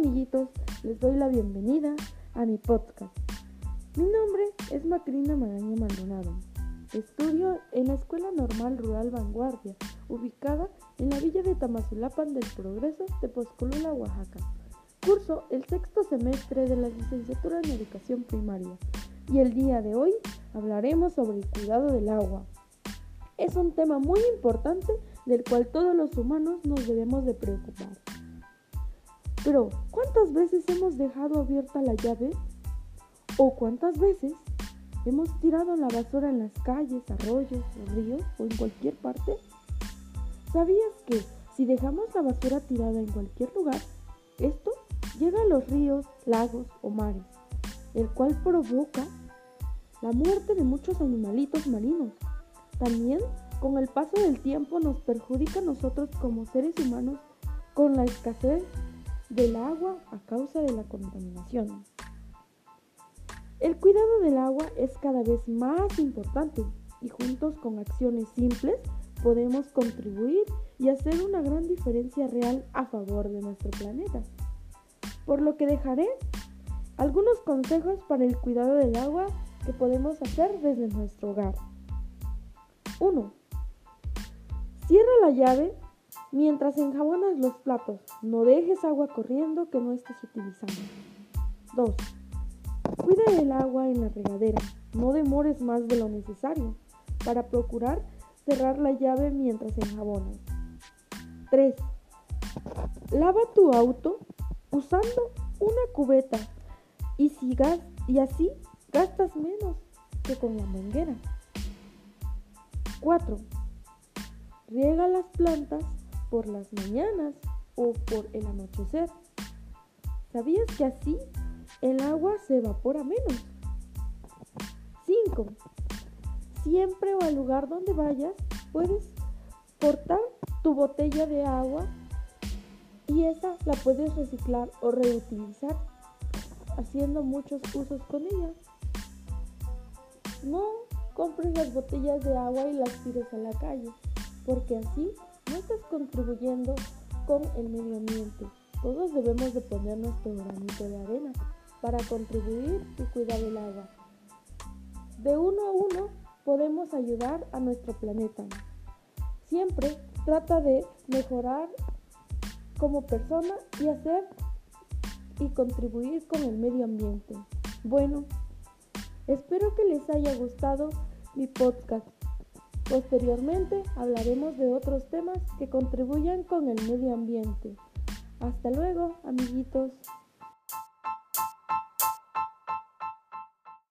amiguitos, les doy la bienvenida a mi podcast. Mi nombre es Macrina Magaña Maldonado. Estudio en la Escuela Normal Rural Vanguardia, ubicada en la villa de Tamazulapan del Progreso de Poscolula, Oaxaca. Curso el sexto semestre de la licenciatura en Educación Primaria y el día de hoy hablaremos sobre el cuidado del agua. Es un tema muy importante del cual todos los humanos nos debemos de preocupar. Pero, ¿cuántas veces hemos dejado abierta la llave? ¿O cuántas veces hemos tirado la basura en las calles, arroyos, ríos o en cualquier parte? ¿Sabías que si dejamos la basura tirada en cualquier lugar, esto llega a los ríos, lagos o mares, el cual provoca la muerte de muchos animalitos marinos? También, con el paso del tiempo, nos perjudica a nosotros como seres humanos con la escasez del agua a causa de la contaminación. El cuidado del agua es cada vez más importante y juntos con acciones simples podemos contribuir y hacer una gran diferencia real a favor de nuestro planeta. Por lo que dejaré algunos consejos para el cuidado del agua que podemos hacer desde nuestro hogar. 1. Cierra la llave Mientras enjabonas los platos, no dejes agua corriendo que no estés utilizando. 2. Cuida el agua en la regadera. No demores más de lo necesario para procurar cerrar la llave mientras enjabonas. 3. Lava tu auto usando una cubeta y, y así gastas menos que con la manguera. 4. Riega las plantas por las mañanas o por el anochecer. ¿Sabías que así el agua se evapora menos? 5. Siempre o al lugar donde vayas puedes cortar tu botella de agua y esa la puedes reciclar o reutilizar haciendo muchos usos con ella. No compres las botellas de agua y las tires a la calle, porque así no estás contribuyendo con el medio ambiente. Todos debemos de poner nuestro granito de arena para contribuir y cuidar el agua. De uno a uno podemos ayudar a nuestro planeta. Siempre trata de mejorar como persona y hacer y contribuir con el medio ambiente. Bueno, espero que les haya gustado mi podcast. Posteriormente hablaremos de otros temas que contribuyan con el medio ambiente. Hasta luego, amiguitos.